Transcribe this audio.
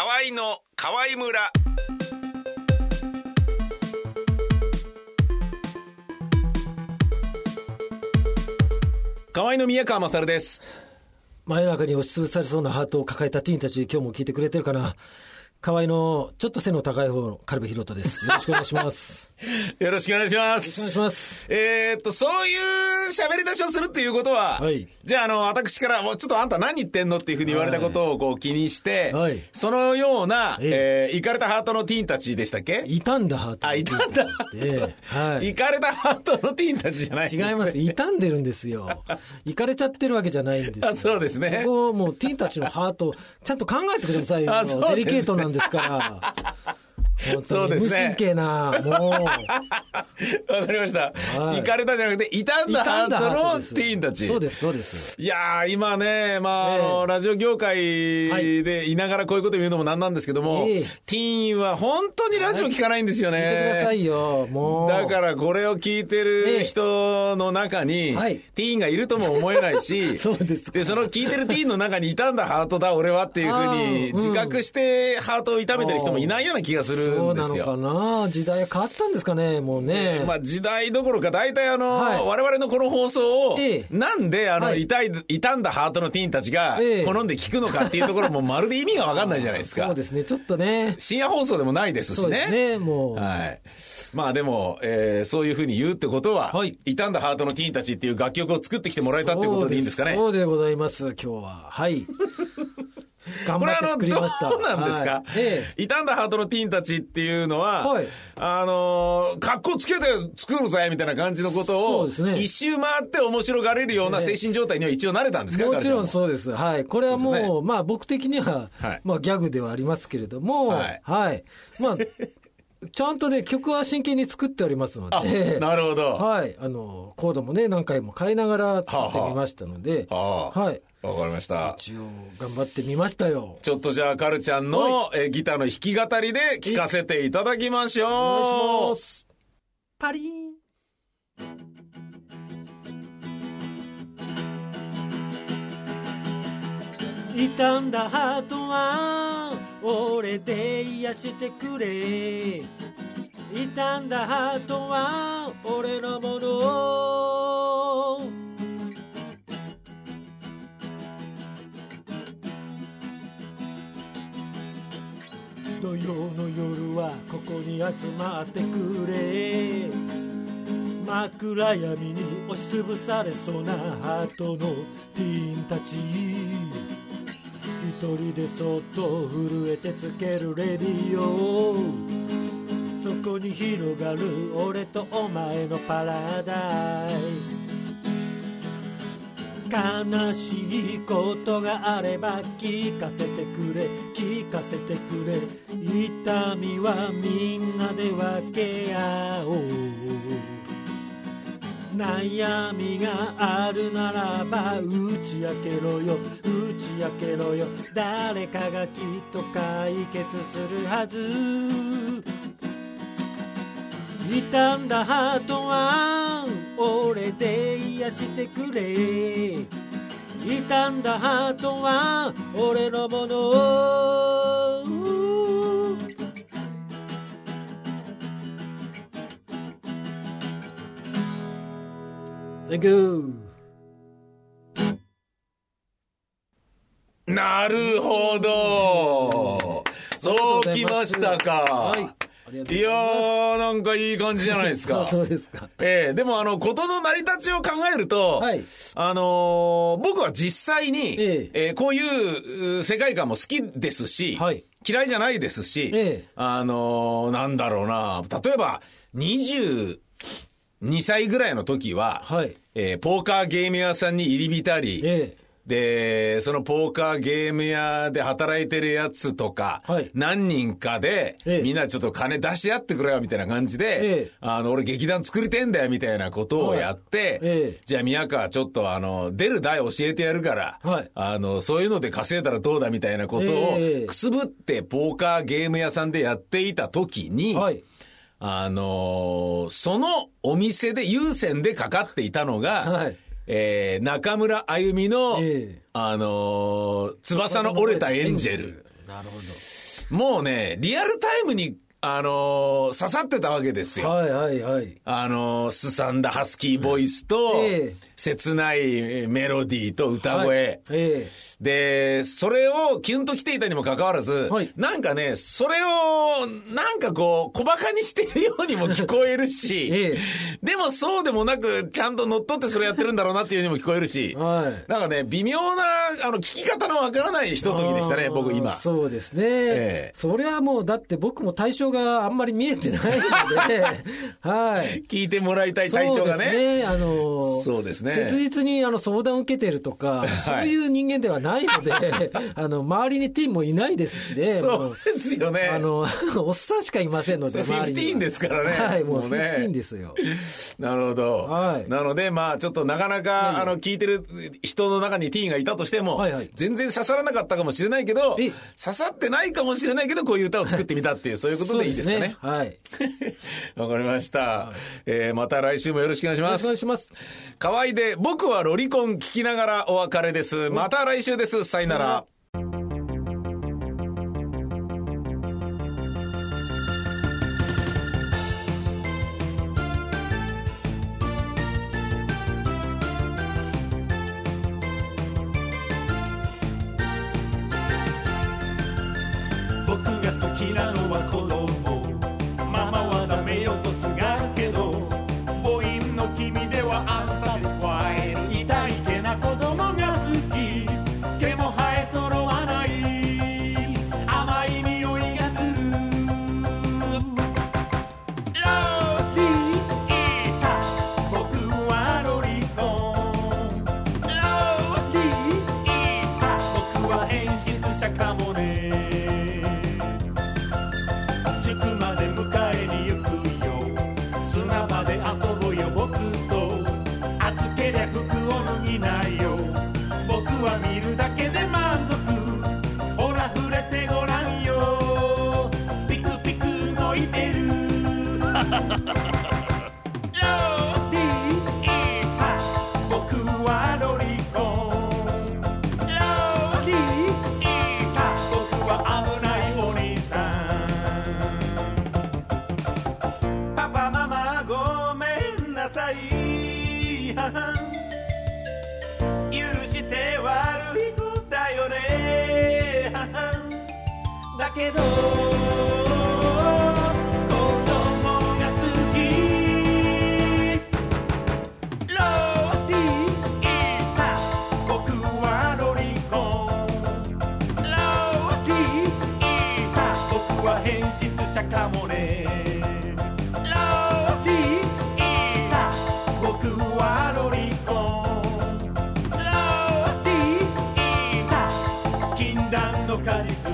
河合の河合村河合の宮川勝です真夜中に押しつぶされそうなハートを抱えたティーンたち、今日も聞いてくれてるかな？河合のちょっと背の高い方の軽部博人です。よろしくお願いします。よろしくお願いしまお願いすします。えーっとそういう喋り出しをするっていうことは、はいじゃああの私からもうちょっとあんた何言ってんのっていうふうに言われたことをこう気にして、はいそのような、ええー、イカれたハートのティーンたちでしたっけ？傷んだハート。あ傷んだではい。イカれたハートのティーンたちじゃないね違います。傷んでるんですよ。いかれちゃってるわけじゃないんですよ。あそうですねそこをもうティーンたちのハート、ちゃんと考えてくださいよ。あそうデリケートなんですから。そうですね神経な、もう。わかりました。はいイカれたじゃなくて、傷んだハートのティーンたち。そうです、そうです。いやー、今ね、まあ、ええあの、ラジオ業界でいながらこういうこと言うのもなんなんですけども、ええティーンは本当にラジオ聞かないんですよね。聞いてくださいよ、もう。だからこれを聞いてる人の中に、はいティーンがいるとも思えないし、そうですかで、その聞いてるティーンの中に傷んだハートだ、俺はっていうふうに自覚してハートを痛めてる人もいないような気がするんですよ。そうなのかな時代変わったんですかね、もうね。まあ時代どころか大体あの、はい我々のこの放送を、ええなんであの、はい痛い、傷んだハートのティーンたちがええ好んで聞くのかっていうところもまるで意味がわかんないじゃないですか。そうですね、ちょっとね。深夜放送でもないですしそうですね。ね、もう。はい。まあでも、えーそういうふうに言うってことは、はい傷んだハートのティーンたちっていう楽曲を作ってきてもらえたってことでいいんですかね？そうでございます、今日は。はい。これあの。どうなんですか、はいええ傷んだハートのティーンたちっていうのは、はいあのー、格好つけて作るぜみたいな感じのことを、ね一周回って面白がれるような精神状態には一応慣れたんですか、もちろんう。そうです。はい。これはそうう、まあ僕的には、はいまあギャグではありますけれども、はいはい。まあ、ちゃんとね、曲は真剣に作っておりますのあ、で、なるほど。はい。あの、コードもね、何回も変えながら作ってみましたので、はあはい。わかりました。一応、頑張ってみましたよ。ちょっとじゃあ、カルちゃんの、えーギターの弾き語りで聴かせていただきましょう。お願いします。パリーン。傷んだハートは俺で癒してくれ。傷んだハートは俺のもの。土曜の夜はここに集まってくれ。真っ暗闇に押しつぶされそうなハートのティーンたち。人でそっと震えてつけるレディオそこに広がる俺とお前のパラダイス。悲しいことがあれば聞かせてくれ。聞かせてくれ。痛みはみんなで分け合おう。悩みがあるならば打ち明けろよ。打ち明けろよ。誰かがきっと解決するはず。傷んだハートは俺で癒してくれ。傷んだハートは俺のもの。Thank you. なるほど。そうきましたか。はい。いいやー、なんかいい感じじゃないですか。あ そうですか。ええでもあの、ことの成り立ちを考えると、はい。あのー僕は実際に、ええ。ーこういうう世界観も好きですし、はい。嫌いじゃないですし、ええ。あのーなんだろうな、例えば、22歳ぐらいの時は、はい。えーポーカーゲーム屋さんに入り浸り、ええで、そのポーカーゲーム屋で働いてるやつとか、はい。何人かで、ええ。みんなちょっと金出し合ってくれよみたいな感じで、ええ。あの、俺劇団作りてんだよみたいなことをやって、はいええ。じゃあ宮川ちょっとあの、出る台教えてやるから、はい。あの、そういうので稼いだらどうだみたいなことを、ええくすぶってポーカーゲーム屋さんでやっていた時に、はい。あのーそのお店で優先でかかっていたのが、はいえー中村あゆみの、ええあのー翼の折れたエンジェル。なるほどもうね、リアルタイムに、あのー刺さってたわけですよ。はいはいはい。あのーすさんだハスキーボイスと、ええ切ないメロディーと歌声。はいえで、それをキュンと来ていたにもかかわらず、はいなんかね、それを、なんかこう、小馬鹿にしているようにも聞こえるし、ええでもそうでもなく、ちゃんと乗っ取ってそれやってるんだろうなっていうようにも聞こえるし、えはい。なんかね、微妙な、あの、聞き方のわからないひとときでしたね、僕今。そうですね。ええそれはもう、だって僕も対象があんまり見えてないので、はい。聞いてもらいたい対象がそうですね。ね。あの、そうですね切実にあの相談を受けてるとか、そういう人間ではないので、あの、周りにティーンもいないですしね。もそうですよね。あの、おっさんしかいませんので、そう周りには15ですからねはい、もうもうね15ですよ。なるほど。はいなので、まあ、ちょっとなかなか、あの、聞いてる人の中にティーンがいたとしても、はいはい全然刺さらなかったかもしれないけど、え刺さってないかもしれないけど、こういう歌を作ってみたっていう、そういうことでいいですかね。はい。わかりました。えーまた来週もよろしくお願いしよろしくお願ます。いします。河合で、僕はロリコン聞きながらお別れです。また来週です。さよなら。見るだけで満足。ほら触れてごらんよ。ピクピク動いてる。ロリータ僕はロリコン。ロリータ僕は危ないお兄さん。パパママごめんなさい。けど子供が好き。ロリータ僕はロリコ。ンロリータ僕は変質者かもね。ロリータ僕はロリコ。ンロリータ禁断の果実。